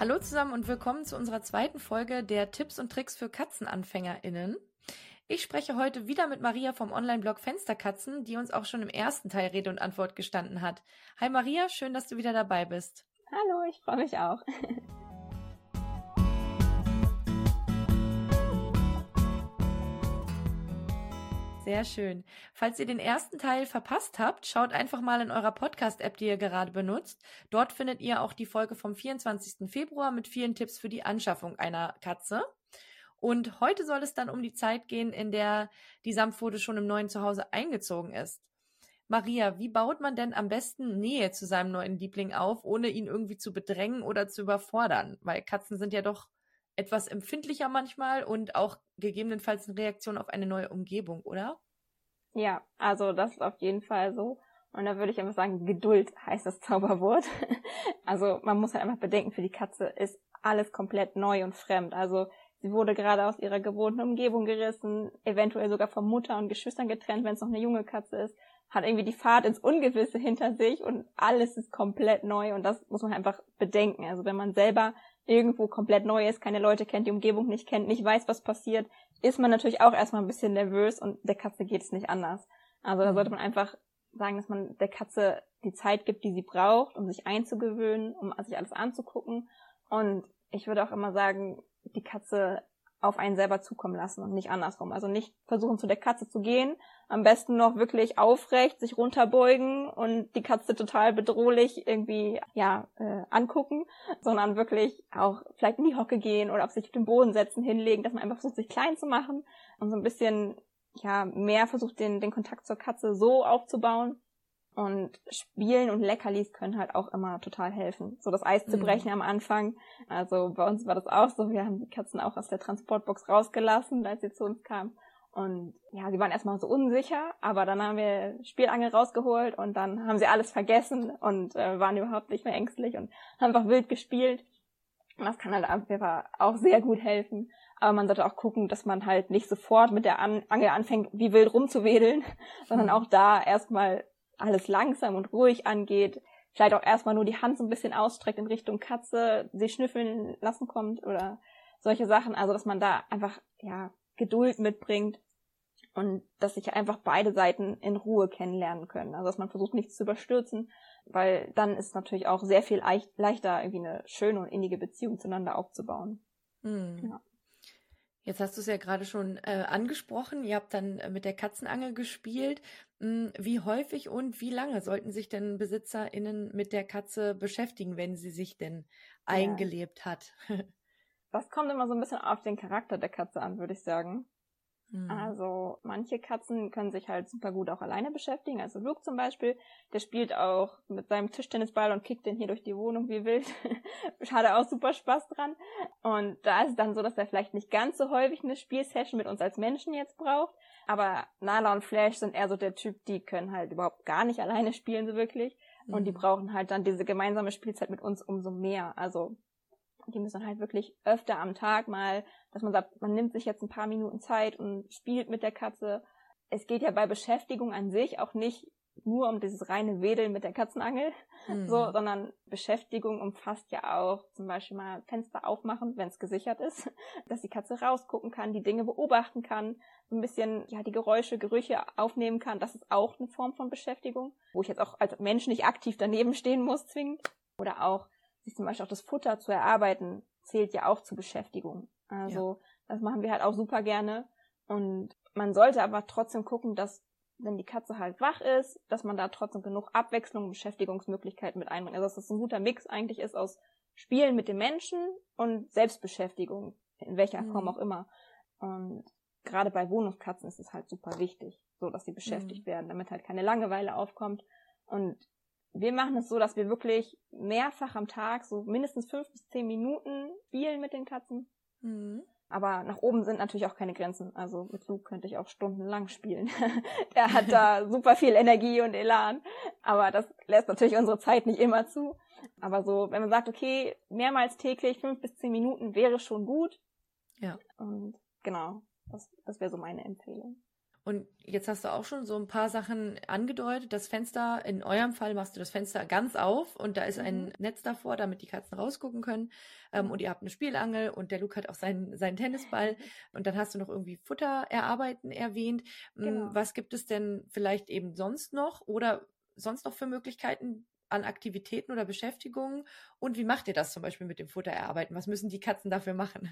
Hallo zusammen und willkommen zu unserer zweiten Folge der Tipps und Tricks für KatzenanfängerInnen. Ich spreche heute wieder mit Maria vom Online-Blog Fensterkatzen, die uns auch schon im ersten Teil Rede und Antwort gestanden hat. Hi Maria, schön, dass du wieder dabei bist. Hallo, ich freue mich auch. Sehr schön. Falls ihr den ersten Teil verpasst habt, schaut einfach mal in eurer Podcast-App, die ihr gerade benutzt. Dort findet ihr auch die Folge vom 24. Februar mit vielen Tipps für die Anschaffung einer Katze. Und heute soll es dann um die Zeit gehen, in der die Samtpfote schon im neuen Zuhause eingezogen ist. Maria, wie baut man denn am besten Nähe zu seinem neuen Liebling auf, ohne ihn irgendwie zu bedrängen oder zu überfordern? Weil Katzen sind ja doch etwas empfindlicher manchmal und auch gegebenenfalls eine Reaktion auf eine neue Umgebung, oder? Ja, also das ist auf jeden Fall so. Und da würde ich einfach sagen, Geduld heißt das Zauberwort. also man muss halt einfach bedenken, für die Katze ist alles komplett neu und fremd. Also sie wurde gerade aus ihrer gewohnten Umgebung gerissen, eventuell sogar von Mutter und Geschwistern getrennt, wenn es noch eine junge Katze ist, hat irgendwie die Fahrt ins Ungewisse hinter sich und alles ist komplett neu und das muss man einfach bedenken. Also wenn man selber irgendwo komplett neu ist, keine Leute kennt, die Umgebung nicht kennt, nicht weiß, was passiert, ist man natürlich auch erstmal ein bisschen nervös und der Katze geht es nicht anders. Also da sollte man einfach sagen, dass man der Katze die Zeit gibt, die sie braucht, um sich einzugewöhnen, um sich alles anzugucken. Und ich würde auch immer sagen, die Katze auf einen selber zukommen lassen und nicht andersrum. Also nicht versuchen zu der Katze zu gehen, am besten noch wirklich aufrecht sich runterbeugen und die Katze total bedrohlich irgendwie ja äh, angucken, sondern wirklich auch vielleicht in die Hocke gehen oder auf sich auf den Boden setzen, hinlegen, dass man einfach versucht sich klein zu machen und so ein bisschen ja mehr versucht den den Kontakt zur Katze so aufzubauen, und Spielen und Leckerlis können halt auch immer total helfen. So das Eis zu mhm. brechen am Anfang. Also bei uns war das auch so. Wir haben die Katzen auch aus der Transportbox rausgelassen, als sie zu uns kamen. Und ja, sie waren erstmal so unsicher, aber dann haben wir Spielangel rausgeholt und dann haben sie alles vergessen und äh, waren überhaupt nicht mehr ängstlich und haben einfach wild gespielt. Und das kann halt einfach auch sehr gut helfen. Aber man sollte auch gucken, dass man halt nicht sofort mit der An Angel anfängt, wie wild rumzuwedeln, sondern mhm. auch da erstmal alles langsam und ruhig angeht, vielleicht auch erstmal nur die Hand so ein bisschen ausstreckt in Richtung Katze, sie schnüffeln lassen kommt oder solche Sachen. Also, dass man da einfach, ja, Geduld mitbringt und dass sich einfach beide Seiten in Ruhe kennenlernen können. Also, dass man versucht, nichts zu überstürzen, weil dann ist natürlich auch sehr viel leichter, irgendwie eine schöne und innige Beziehung zueinander aufzubauen. Mhm. Ja. Jetzt hast du es ja gerade schon äh, angesprochen. Ihr habt dann äh, mit der Katzenangel gespielt. Hm, wie häufig und wie lange sollten sich denn BesitzerInnen mit der Katze beschäftigen, wenn sie sich denn eingelebt ja. hat? das kommt immer so ein bisschen auf den Charakter der Katze an, würde ich sagen. Mhm. Also manche Katzen können sich halt super gut auch alleine beschäftigen. Also Luke zum Beispiel, der spielt auch mit seinem Tischtennisball und kickt den hier durch die Wohnung wie wild. Hat er auch super Spaß dran. Und da ist es dann so, dass er vielleicht nicht ganz so häufig eine Spielsession mit uns als Menschen jetzt braucht. Aber Nala und Flash sind eher so der Typ, die können halt überhaupt gar nicht alleine spielen, so wirklich. Und die mhm. brauchen halt dann diese gemeinsame Spielzeit mit uns umso mehr. Also die müssen halt wirklich öfter am Tag mal, dass man sagt, man nimmt sich jetzt ein paar Minuten Zeit und spielt mit der Katze. Es geht ja bei Beschäftigung an sich auch nicht nur um dieses reine Wedeln mit der Katzenangel, mhm. so, sondern Beschäftigung umfasst ja auch zum Beispiel mal Fenster aufmachen, wenn es gesichert ist, dass die Katze rausgucken kann, die Dinge beobachten kann, so ein bisschen ja die Geräusche, Gerüche aufnehmen kann. Das ist auch eine Form von Beschäftigung, wo ich jetzt auch als Mensch nicht aktiv daneben stehen muss zwingend. Oder auch sich zum Beispiel auch das Futter zu erarbeiten, zählt ja auch zur Beschäftigung. Also ja. das machen wir halt auch super gerne. Und man sollte aber trotzdem gucken, dass wenn die Katze halt wach ist, dass man da trotzdem genug Abwechslung und Beschäftigungsmöglichkeiten mit einbringt. Also dass das ein guter Mix eigentlich ist aus Spielen mit dem Menschen und Selbstbeschäftigung, in welcher mhm. Form auch immer. Und gerade bei Wohnungskatzen ist es halt super wichtig, so dass sie beschäftigt mhm. werden, damit halt keine Langeweile aufkommt. Und wir machen es so, dass wir wirklich mehrfach am Tag, so mindestens fünf bis zehn Minuten spielen mit den Katzen. Mhm. Aber nach oben sind natürlich auch keine Grenzen. Also mit Luke könnte ich auch stundenlang spielen. er hat da super viel Energie und Elan. Aber das lässt natürlich unsere Zeit nicht immer zu. Aber so, wenn man sagt, okay, mehrmals täglich, fünf bis zehn Minuten wäre schon gut. Ja. Und genau, das, das wäre so meine Empfehlung. Und jetzt hast du auch schon so ein paar Sachen angedeutet. Das Fenster, in eurem Fall machst du das Fenster ganz auf und da ist ein mhm. Netz davor, damit die Katzen rausgucken können. Ähm, und ihr habt eine Spielangel und der Luke hat auch seinen, seinen Tennisball. Und dann hast du noch irgendwie Futter erarbeiten erwähnt. Hm, genau. Was gibt es denn vielleicht eben sonst noch oder sonst noch für Möglichkeiten, an Aktivitäten oder Beschäftigungen? Und wie macht ihr das zum Beispiel mit dem Futter erarbeiten? Was müssen die Katzen dafür machen?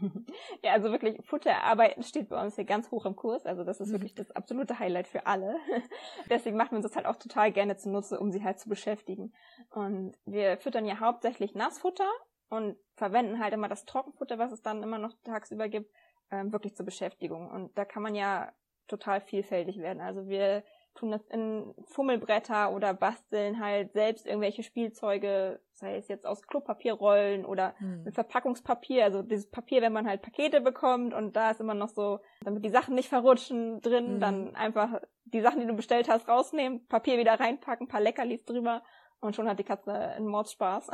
Ja, also wirklich Futter erarbeiten steht bei uns hier ganz hoch im Kurs. Also das ist mhm. wirklich das absolute Highlight für alle. Deswegen machen wir uns das halt auch total gerne zunutze, um sie halt zu beschäftigen. Und wir füttern ja hauptsächlich Nassfutter und verwenden halt immer das Trockenfutter, was es dann immer noch tagsüber gibt, ähm, wirklich zur Beschäftigung. Und da kann man ja total vielfältig werden. Also wir tun das in Fummelbretter oder basteln halt selbst irgendwelche Spielzeuge, sei es jetzt aus Klopapierrollen oder hm. mit Verpackungspapier, also dieses Papier, wenn man halt Pakete bekommt und da ist immer noch so, damit die Sachen nicht verrutschen drin, hm. dann einfach die Sachen, die du bestellt hast, rausnehmen, Papier wieder reinpacken, paar Leckerlis drüber und schon hat die Katze einen Mordspaß,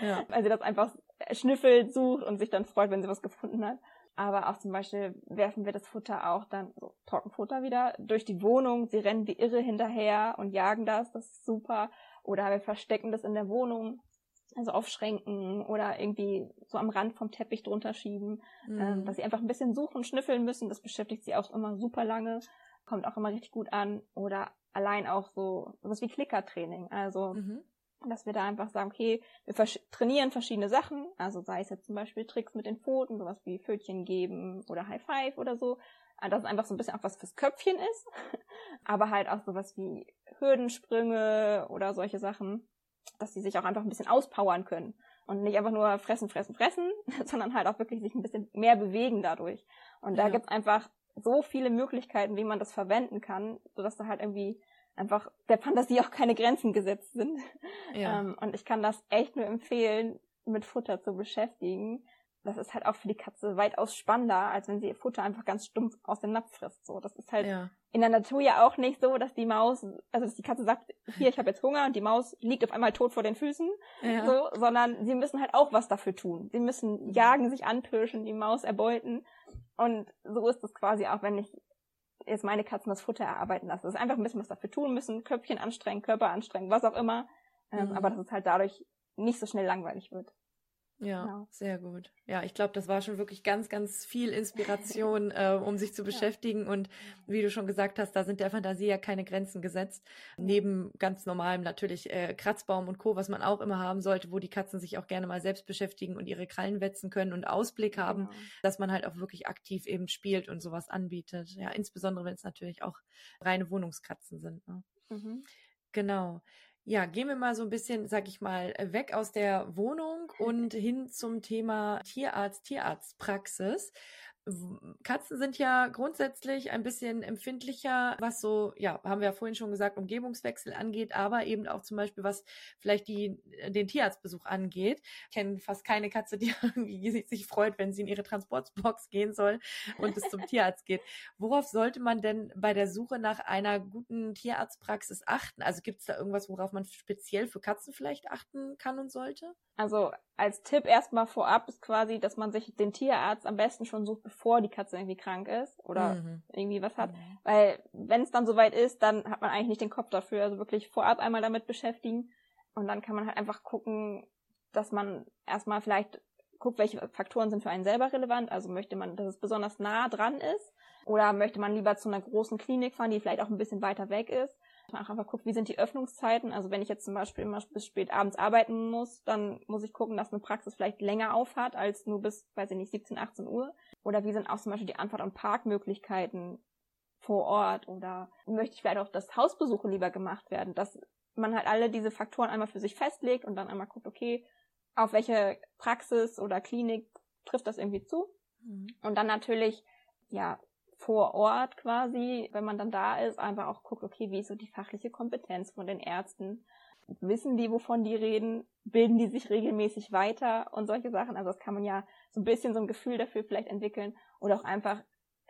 ja. weil sie das einfach schnüffelt, sucht und sich dann freut, wenn sie was gefunden hat. Aber auch zum Beispiel werfen wir das Futter auch dann, so Trockenfutter wieder, durch die Wohnung. Sie rennen wie irre hinterher und jagen das. Das ist super. Oder wir verstecken das in der Wohnung. Also auf Schränken oder irgendwie so am Rand vom Teppich drunter schieben. Mhm. Ähm, dass sie einfach ein bisschen suchen schnüffeln müssen. Das beschäftigt sie auch immer super lange. Kommt auch immer richtig gut an. Oder allein auch so, was wie Klickertraining. Also, mhm dass wir da einfach sagen, okay, wir vers trainieren verschiedene Sachen, also sei es jetzt zum Beispiel Tricks mit den Pfoten, sowas wie Pfötchen geben oder High Five oder so, äh, dass es einfach so ein bisschen auch was fürs Köpfchen ist, aber halt auch sowas wie Hürdensprünge oder solche Sachen, dass sie sich auch einfach ein bisschen auspowern können und nicht einfach nur fressen, fressen, fressen, sondern halt auch wirklich sich ein bisschen mehr bewegen dadurch. Und da ja. gibt's einfach so viele Möglichkeiten, wie man das verwenden kann, sodass da halt irgendwie einfach der Fantasie auch keine Grenzen gesetzt sind. Ja. Ähm, und ich kann das echt nur empfehlen, mit Futter zu beschäftigen. Das ist halt auch für die Katze weitaus spannender, als wenn sie ihr Futter einfach ganz stumpf aus dem Napf frisst. So, das ist halt ja. in der Natur ja auch nicht so, dass die Maus, also dass die Katze sagt, hier, ich habe jetzt Hunger und die Maus liegt auf einmal tot vor den Füßen, ja. so, sondern sie müssen halt auch was dafür tun. Sie müssen jagen, sich anpirschen, die Maus erbeuten. Und so ist es quasi auch, wenn ich jetzt meine Katzen das Futter erarbeiten lassen. Das ist einfach ein bisschen was dafür tun müssen, Köpfchen anstrengen, Körper anstrengen, was auch immer. Ähm, mhm. Aber dass es halt dadurch nicht so schnell langweilig wird. Ja, genau. sehr gut. Ja, ich glaube, das war schon wirklich ganz, ganz viel Inspiration, äh, um sich zu beschäftigen. Ja. Und wie du schon gesagt hast, da sind der Fantasie ja keine Grenzen gesetzt. Neben ganz normalem natürlich äh, Kratzbaum und Co., was man auch immer haben sollte, wo die Katzen sich auch gerne mal selbst beschäftigen und ihre Krallen wetzen können und Ausblick haben, genau. dass man halt auch wirklich aktiv eben spielt und sowas anbietet. Ja, insbesondere wenn es natürlich auch reine Wohnungskatzen sind. Ne? Mhm. Genau. Ja, gehen wir mal so ein bisschen, sag ich mal, weg aus der Wohnung und hin zum Thema Tierarzt, Tierarztpraxis. Katzen sind ja grundsätzlich ein bisschen empfindlicher, was so, ja, haben wir ja vorhin schon gesagt, Umgebungswechsel angeht, aber eben auch zum Beispiel, was vielleicht die, den Tierarztbesuch angeht. Ich kenne fast keine Katze, die sich freut, wenn sie in ihre Transportbox gehen soll und es zum Tierarzt geht. Worauf sollte man denn bei der Suche nach einer guten Tierarztpraxis achten? Also gibt es da irgendwas, worauf man speziell für Katzen vielleicht achten kann und sollte? Also als Tipp erstmal vorab ist quasi, dass man sich den Tierarzt am besten schon sucht, bevor die Katze irgendwie krank ist oder mhm. irgendwie was hat. Mhm. Weil wenn es dann soweit ist, dann hat man eigentlich nicht den Kopf dafür. Also wirklich vorab einmal damit beschäftigen und dann kann man halt einfach gucken, dass man erstmal vielleicht guckt, welche Faktoren sind für einen selber relevant. Also möchte man, dass es besonders nah dran ist oder möchte man lieber zu einer großen Klinik fahren, die vielleicht auch ein bisschen weiter weg ist auch einfach guckt, wie sind die Öffnungszeiten. Also wenn ich jetzt zum Beispiel immer bis spät abends arbeiten muss, dann muss ich gucken, dass eine Praxis vielleicht länger aufhat als nur bis, weiß ich nicht, 17, 18 Uhr. Oder wie sind auch zum Beispiel die Antwort- und Parkmöglichkeiten vor Ort oder möchte ich vielleicht auch, dass Hausbesuche lieber gemacht werden, dass man halt alle diese Faktoren einmal für sich festlegt und dann einmal guckt, okay, auf welche Praxis oder Klinik trifft das irgendwie zu. Mhm. Und dann natürlich, ja, vor Ort quasi, wenn man dann da ist, einfach auch guckt, okay, wie ist so die fachliche Kompetenz von den Ärzten? Wissen die, wovon die reden? Bilden die sich regelmäßig weiter und solche Sachen? Also das kann man ja so ein bisschen so ein Gefühl dafür vielleicht entwickeln oder auch einfach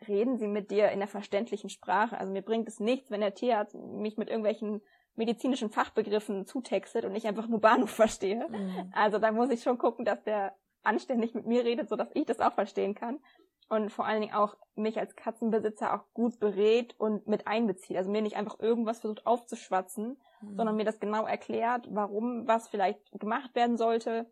reden sie mit dir in der verständlichen Sprache. Also mir bringt es nichts, wenn der Tierarzt mich mit irgendwelchen medizinischen Fachbegriffen zutextet und ich einfach nur Bahnhof verstehe. Mhm. Also da muss ich schon gucken, dass der anständig mit mir redet, so dass ich das auch verstehen kann. Und vor allen Dingen auch mich als Katzenbesitzer auch gut berät und mit einbezieht. Also mir nicht einfach irgendwas versucht aufzuschwatzen, mhm. sondern mir das genau erklärt, warum was vielleicht gemacht werden sollte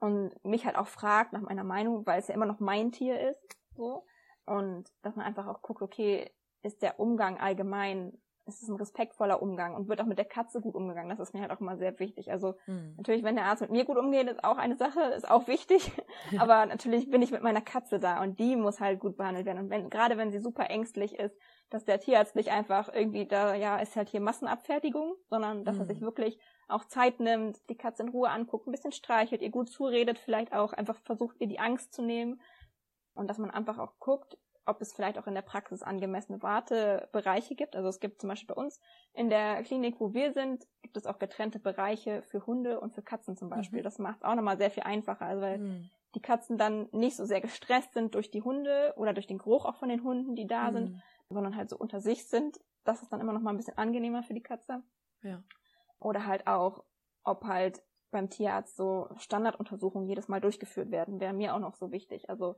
und mich halt auch fragt nach meiner Meinung, weil es ja immer noch mein Tier ist, so. Und dass man einfach auch guckt, okay, ist der Umgang allgemein es ist ein respektvoller Umgang und wird auch mit der Katze gut umgegangen. Das ist mir halt auch immer sehr wichtig. Also mhm. natürlich, wenn der Arzt mit mir gut umgeht, ist auch eine Sache, ist auch wichtig. Aber natürlich bin ich mit meiner Katze da und die muss halt gut behandelt werden. Und wenn, gerade wenn sie super ängstlich ist, dass der Tierarzt nicht einfach irgendwie da, ja, ist halt hier Massenabfertigung, sondern dass mhm. er sich wirklich auch Zeit nimmt, die Katze in Ruhe anguckt, ein bisschen streichelt, ihr gut zuredet, vielleicht auch einfach versucht, ihr die Angst zu nehmen. Und dass man einfach auch guckt, ob es vielleicht auch in der Praxis angemessene Wartebereiche gibt. Also es gibt zum Beispiel bei uns in der Klinik, wo wir sind, gibt es auch getrennte Bereiche für Hunde und für Katzen zum Beispiel. Mhm. Das macht es auch nochmal sehr viel einfacher, also weil mhm. die Katzen dann nicht so sehr gestresst sind durch die Hunde oder durch den Geruch auch von den Hunden, die da mhm. sind, sondern halt so unter sich sind. Das ist dann immer nochmal ein bisschen angenehmer für die Katze. Ja. Oder halt auch, ob halt beim Tierarzt so Standarduntersuchungen jedes Mal durchgeführt werden, wäre mir auch noch so wichtig. Also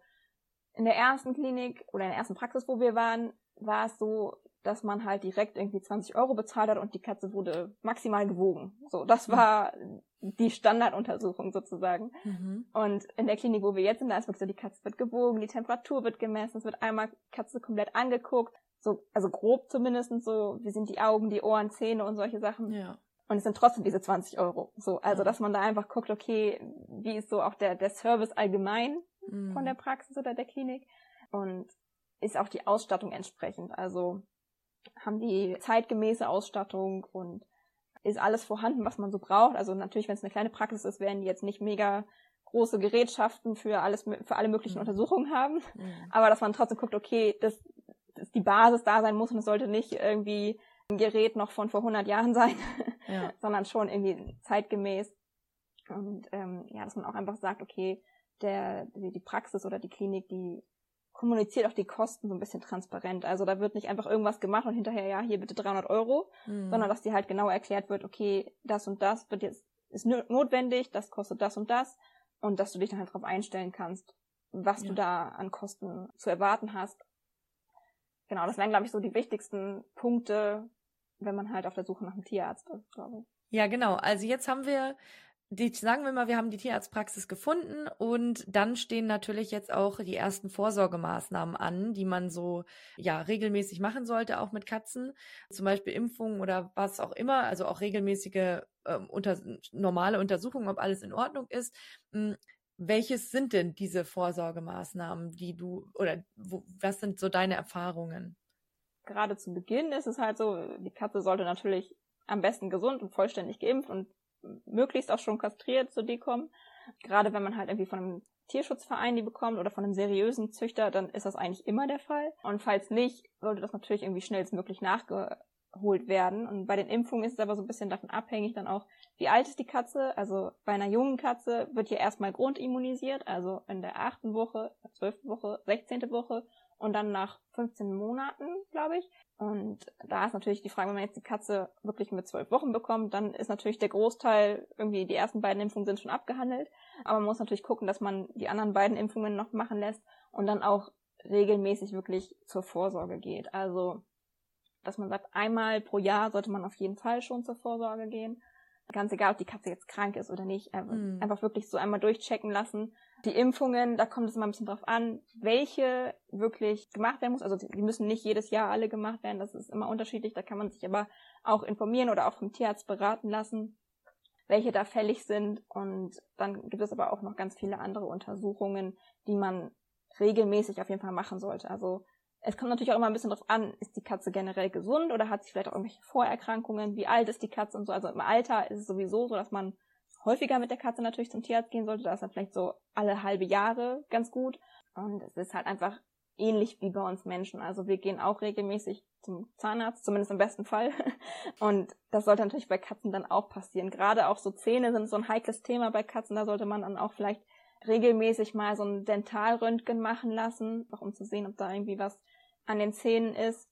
in der ersten Klinik oder in der ersten Praxis, wo wir waren, war es so, dass man halt direkt irgendwie 20 Euro bezahlt hat und die Katze wurde maximal gewogen. So, das mhm. war die Standarduntersuchung sozusagen. Mhm. Und in der Klinik, wo wir jetzt sind, da ist wirklich so, die Katze wird gewogen, die Temperatur wird gemessen, es wird einmal Katze komplett angeguckt, so, also grob zumindest so, wie sind die Augen, die Ohren, Zähne und solche Sachen. Ja. Und es sind trotzdem diese 20 Euro. So, also, ja. dass man da einfach guckt, okay, wie ist so auch der, der Service allgemein? Mhm. von der Praxis oder der Klinik und ist auch die Ausstattung entsprechend. Also haben die zeitgemäße Ausstattung und ist alles vorhanden, was man so braucht. Also natürlich, wenn es eine kleine Praxis ist, werden die jetzt nicht mega große Gerätschaften für alles, für alle möglichen mhm. Untersuchungen haben. Mhm. Aber dass man trotzdem guckt, okay, dass, dass die Basis da sein muss und es sollte nicht irgendwie ein Gerät noch von vor 100 Jahren sein, ja. sondern schon irgendwie zeitgemäß. Und ähm, ja, dass man auch einfach sagt, okay, der, die Praxis oder die Klinik, die kommuniziert auch die Kosten so ein bisschen transparent. Also da wird nicht einfach irgendwas gemacht und hinterher, ja, hier bitte 300 Euro, mhm. sondern dass dir halt genau erklärt wird, okay, das und das wird jetzt, ist notwendig, das kostet das und das und dass du dich dann halt darauf einstellen kannst, was ja. du da an Kosten zu erwarten hast. Genau, das wären, glaube ich, so die wichtigsten Punkte, wenn man halt auf der Suche nach einem Tierarzt ist, glaube ich. Ja, genau. Also jetzt haben wir die, sagen wir mal, wir haben die Tierarztpraxis gefunden und dann stehen natürlich jetzt auch die ersten Vorsorgemaßnahmen an, die man so ja regelmäßig machen sollte, auch mit Katzen, zum Beispiel Impfungen oder was auch immer, also auch regelmäßige äh, unter, normale Untersuchungen, ob alles in Ordnung ist. Hm, welches sind denn diese Vorsorgemaßnahmen, die du oder wo, was sind so deine Erfahrungen? Gerade zu Beginn ist es halt so, die Katze sollte natürlich am besten gesund und vollständig geimpft und möglichst auch schon kastriert zu dir kommen. Gerade wenn man halt irgendwie von einem Tierschutzverein die bekommt oder von einem seriösen Züchter, dann ist das eigentlich immer der Fall. Und falls nicht, sollte das natürlich irgendwie schnellstmöglich nachgeholt werden. Und bei den Impfungen ist es aber so ein bisschen davon abhängig dann auch, wie alt ist die Katze. Also bei einer jungen Katze wird ja erstmal grundimmunisiert, also in der achten Woche, zwölften Woche, sechzehnte Woche und dann nach 15 Monaten, glaube ich. Und da ist natürlich die Frage, wenn man jetzt die Katze wirklich mit zwölf Wochen bekommt, dann ist natürlich der Großteil, irgendwie die ersten beiden Impfungen sind schon abgehandelt. Aber man muss natürlich gucken, dass man die anderen beiden Impfungen noch machen lässt und dann auch regelmäßig wirklich zur Vorsorge geht. Also, dass man sagt, einmal pro Jahr sollte man auf jeden Fall schon zur Vorsorge gehen. Ganz egal, ob die Katze jetzt krank ist oder nicht. Einfach, mhm. einfach wirklich so einmal durchchecken lassen. Die Impfungen, da kommt es immer ein bisschen drauf an, welche wirklich gemacht werden muss. Also die müssen nicht jedes Jahr alle gemacht werden. Das ist immer unterschiedlich. Da kann man sich aber auch informieren oder auch vom Tierarzt beraten lassen, welche da fällig sind. Und dann gibt es aber auch noch ganz viele andere Untersuchungen, die man regelmäßig auf jeden Fall machen sollte. Also es kommt natürlich auch immer ein bisschen drauf an, ist die Katze generell gesund oder hat sie vielleicht auch irgendwelche Vorerkrankungen, wie alt ist die Katze und so. Also im Alter ist es sowieso so, dass man häufiger mit der Katze natürlich zum Tierarzt gehen sollte. Da ist dann vielleicht so alle halbe Jahre ganz gut. Und es ist halt einfach ähnlich wie bei uns Menschen. Also wir gehen auch regelmäßig zum Zahnarzt, zumindest im besten Fall. Und das sollte natürlich bei Katzen dann auch passieren. Gerade auch so Zähne sind so ein heikles Thema bei Katzen. Da sollte man dann auch vielleicht regelmäßig mal so ein Dentalröntgen machen lassen, auch um zu sehen, ob da irgendwie was an den Zähnen ist.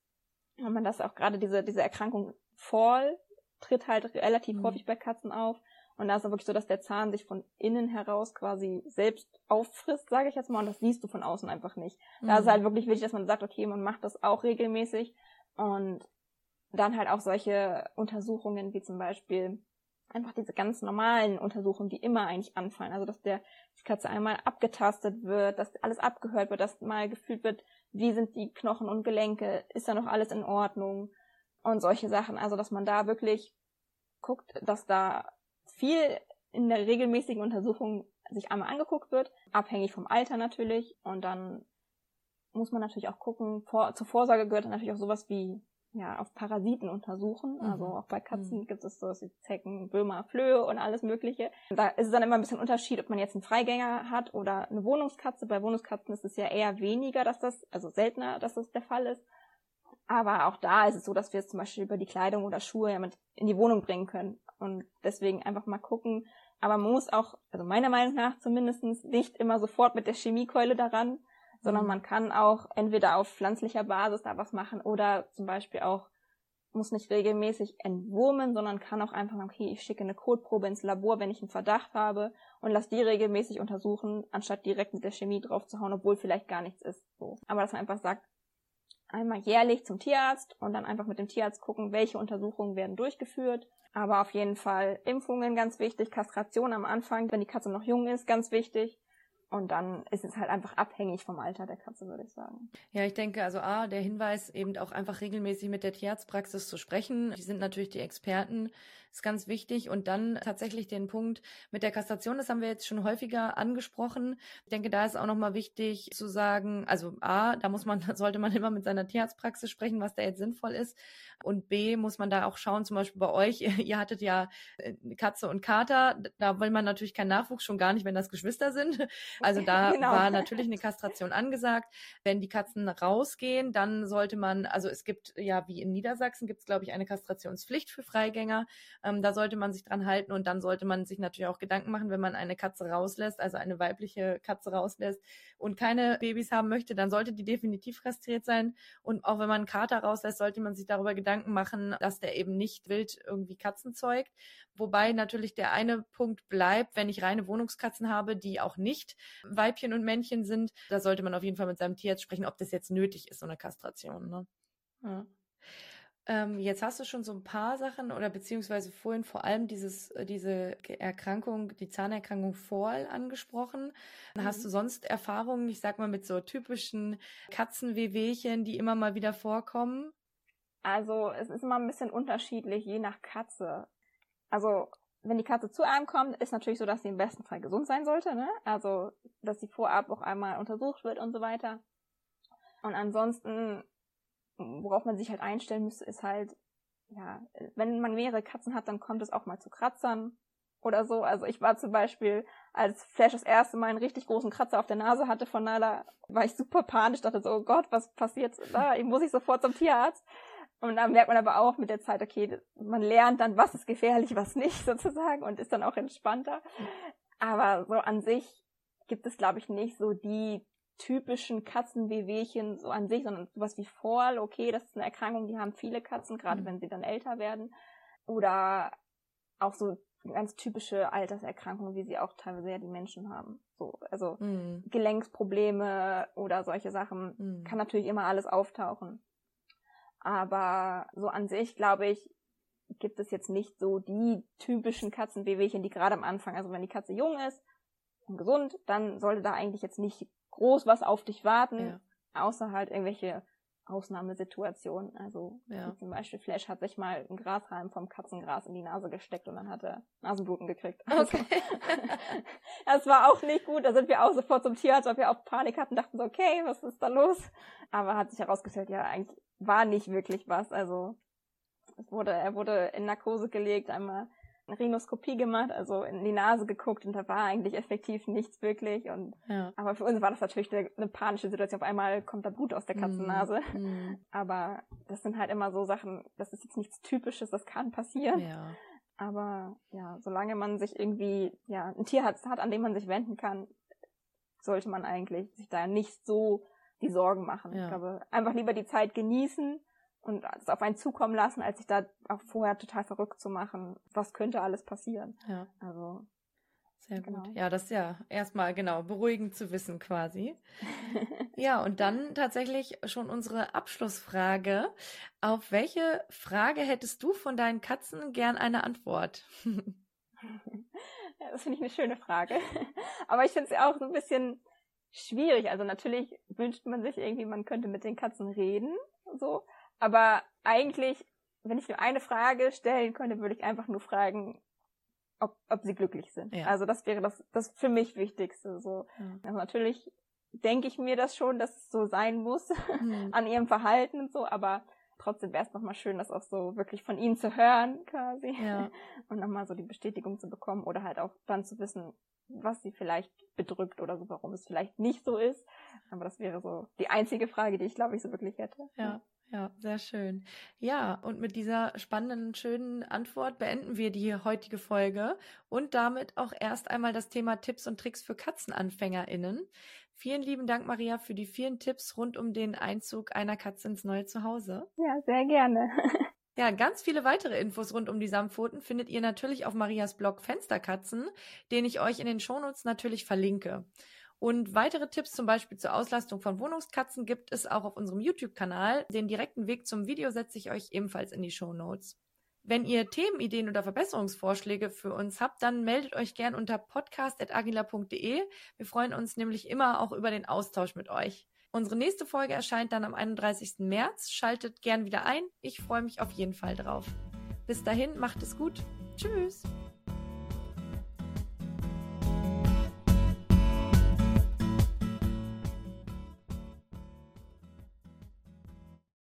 Wenn man das auch gerade diese, diese Erkrankung Fall tritt halt relativ mhm. häufig bei Katzen auf. Und da ist es wirklich so, dass der Zahn sich von innen heraus quasi selbst auffrisst, sage ich jetzt mal, und das siehst du von außen einfach nicht. Mhm. Da ist es halt wirklich wichtig, dass man sagt, okay, man macht das auch regelmäßig und dann halt auch solche Untersuchungen wie zum Beispiel einfach diese ganz normalen Untersuchungen, die immer eigentlich anfallen. Also dass der die Katze einmal abgetastet wird, dass alles abgehört wird, dass mal gefühlt wird, wie sind die Knochen und Gelenke, ist da noch alles in Ordnung und solche Sachen. Also dass man da wirklich guckt, dass da viel in der regelmäßigen Untersuchung sich einmal angeguckt wird, abhängig vom Alter natürlich. Und dann muss man natürlich auch gucken, vor, zur Vorsorge gehört natürlich auch sowas wie ja, auf Parasiten untersuchen. Mhm. Also auch bei Katzen mhm. gibt es so wie Zecken, Würmer, Flöhe und alles Mögliche. Da ist es dann immer ein bisschen Unterschied, ob man jetzt einen Freigänger hat oder eine Wohnungskatze. Bei Wohnungskatzen ist es ja eher weniger, dass das, also seltener, dass das der Fall ist. Aber auch da ist es so, dass wir es zum Beispiel über die Kleidung oder Schuhe ja mit in die Wohnung bringen können. Und deswegen einfach mal gucken. Aber man muss auch, also meiner Meinung nach zumindestens nicht immer sofort mit der Chemiekeule daran, sondern mhm. man kann auch entweder auf pflanzlicher Basis da was machen oder zum Beispiel auch muss nicht regelmäßig entwurmen, sondern kann auch einfach sagen, okay, ich schicke eine Kotprobe ins Labor, wenn ich einen Verdacht habe und lass die regelmäßig untersuchen, anstatt direkt mit der Chemie drauf zu hauen, obwohl vielleicht gar nichts ist. So. Aber dass man einfach sagt, einmal jährlich zum Tierarzt und dann einfach mit dem Tierarzt gucken, welche Untersuchungen werden durchgeführt. Aber auf jeden Fall Impfungen ganz wichtig, Kastration am Anfang, wenn die Katze noch jung ist, ganz wichtig. Und dann ist es halt einfach abhängig vom Alter der Katze, würde ich sagen. Ja, ich denke, also A, der Hinweis, eben auch einfach regelmäßig mit der Tierarztpraxis zu sprechen. Die sind natürlich die Experten, ist ganz wichtig. Und dann tatsächlich den Punkt mit der Kastration, das haben wir jetzt schon häufiger angesprochen. Ich denke, da ist auch nochmal wichtig zu sagen, also A, da muss man, sollte man immer mit seiner Tierarztpraxis sprechen, was da jetzt sinnvoll ist. Und B, muss man da auch schauen, zum Beispiel bei euch, ihr hattet ja äh, Katze und Kater, da will man natürlich keinen Nachwuchs, schon gar nicht, wenn das Geschwister sind. Also da genau. war natürlich eine Kastration angesagt. Wenn die Katzen rausgehen, dann sollte man, also es gibt ja wie in Niedersachsen gibt es, glaube ich, eine Kastrationspflicht für Freigänger. Ähm, da sollte man sich dran halten und dann sollte man sich natürlich auch Gedanken machen, wenn man eine Katze rauslässt, also eine weibliche Katze rauslässt und keine Babys haben möchte, dann sollte die definitiv kastriert sein. Und auch wenn man einen Kater rauslässt, sollte man sich darüber Gedanken machen, dass der eben nicht wild irgendwie Katzen zeugt. Wobei natürlich der eine Punkt bleibt, wenn ich reine Wohnungskatzen habe, die auch nicht Weibchen und Männchen sind, da sollte man auf jeden Fall mit seinem Tierarzt sprechen, ob das jetzt nötig ist, so eine Kastration. Ne? Ja. Ähm, jetzt hast du schon so ein paar Sachen oder beziehungsweise vorhin vor allem dieses, äh, diese Erkrankung, die Zahnerkrankung Fall angesprochen. Mhm. Hast du sonst Erfahrungen, ich sag mal, mit so typischen Katzenwehwehchen, die immer mal wieder vorkommen? Also es ist immer ein bisschen unterschiedlich, je nach Katze. Also wenn die Katze zu einem kommt, ist natürlich so, dass sie im besten Fall gesund sein sollte, ne? Also dass sie vorab auch einmal untersucht wird und so weiter. Und ansonsten worauf man sich halt einstellen müsste, ist halt, ja, wenn man mehrere Katzen hat, dann kommt es auch mal zu Kratzern oder so. Also ich war zum Beispiel, als Flash das erste Mal einen richtig großen Kratzer auf der Nase hatte von Nala, war ich super panisch, dachte so, oh Gott, was passiert da? Ich muss ich sofort zum Tierarzt. Und dann merkt man aber auch mit der Zeit, okay, man lernt dann, was ist gefährlich, was nicht sozusagen und ist dann auch entspannter. Aber so an sich gibt es, glaube ich, nicht so die typischen Katzenwehwehchen so an sich, sondern sowas wie Fall, okay, das ist eine Erkrankung, die haben viele Katzen, gerade mhm. wenn sie dann älter werden. Oder auch so ganz typische Alterserkrankungen, wie sie auch teilweise ja die Menschen haben. So, also mhm. Gelenksprobleme oder solche Sachen mhm. kann natürlich immer alles auftauchen. Aber so an sich, glaube ich, gibt es jetzt nicht so die typischen Katzenwehwehchen, die gerade am Anfang, also wenn die Katze jung ist und gesund, dann sollte da eigentlich jetzt nicht groß was auf dich warten, ja. außer halt irgendwelche Ausnahmesituationen. Also ja. zum Beispiel Flash hat sich mal ein Grashalm vom Katzengras in die Nase gesteckt und dann hat er Nasenbluten gekriegt. Also, okay. das war auch nicht gut. Da sind wir auch sofort zum Tierarzt, weil wir auch Panik hatten, dachten so, okay, was ist da los? Aber hat sich herausgestellt, ja, eigentlich war nicht wirklich was. Also es wurde, er wurde in Narkose gelegt, einmal Rhinoskopie gemacht, also in die Nase geguckt und da war eigentlich effektiv nichts wirklich. Und ja. aber für uns war das natürlich eine, panische Situation. Auf einmal kommt da Blut aus der Katzennase. Mm. Aber das sind halt immer so Sachen, das ist jetzt nichts Typisches, das kann passieren. Ja. Aber ja, solange man sich irgendwie, ja, ein Tierarzt hat, an dem man sich wenden kann, sollte man eigentlich sich da nicht so die Sorgen machen. Ja. Ich glaube, einfach lieber die Zeit genießen und es auf einen zukommen lassen, als sich da auch vorher total verrückt zu machen. Was könnte alles passieren? Ja. Also sehr gut. Genau. Ja, das ist ja erstmal genau beruhigend zu wissen quasi. ja, und dann tatsächlich schon unsere Abschlussfrage. Auf welche Frage hättest du von deinen Katzen gern eine Antwort? das finde ich eine schöne Frage. Aber ich finde es ja auch so ein bisschen schwierig. Also natürlich wünscht man sich irgendwie, man könnte mit den Katzen reden, so. Aber eigentlich, wenn ich nur eine Frage stellen könnte, würde ich einfach nur fragen, ob, ob sie glücklich sind. Ja. Also das wäre das, das für mich Wichtigste. So. Ja. Also natürlich denke ich mir das schon, dass es so sein muss mhm. an ihrem Verhalten und so, aber trotzdem wäre es nochmal schön, das auch so wirklich von ihnen zu hören, quasi. Ja. Und nochmal so die Bestätigung zu bekommen oder halt auch dann zu wissen, was sie vielleicht bedrückt oder so, warum es vielleicht nicht so ist. Aber das wäre so die einzige Frage, die ich glaube ich so wirklich hätte. Ja. Ja, sehr schön. Ja, und mit dieser spannenden, schönen Antwort beenden wir die heutige Folge und damit auch erst einmal das Thema Tipps und Tricks für KatzenanfängerInnen. Vielen lieben Dank, Maria, für die vielen Tipps rund um den Einzug einer Katze ins neue Zuhause. Ja, sehr gerne. Ja, ganz viele weitere Infos rund um die Samtpfoten findet ihr natürlich auf Marias Blog Fensterkatzen, den ich euch in den Shownotes natürlich verlinke. Und weitere Tipps zum Beispiel zur Auslastung von Wohnungskatzen gibt es auch auf unserem YouTube-Kanal. Den direkten Weg zum Video setze ich euch ebenfalls in die Show Notes. Wenn ihr Themenideen oder Verbesserungsvorschläge für uns habt, dann meldet euch gern unter podcast.agila.de. Wir freuen uns nämlich immer auch über den Austausch mit euch. Unsere nächste Folge erscheint dann am 31. März. Schaltet gern wieder ein. Ich freue mich auf jeden Fall drauf. Bis dahin, macht es gut. Tschüss.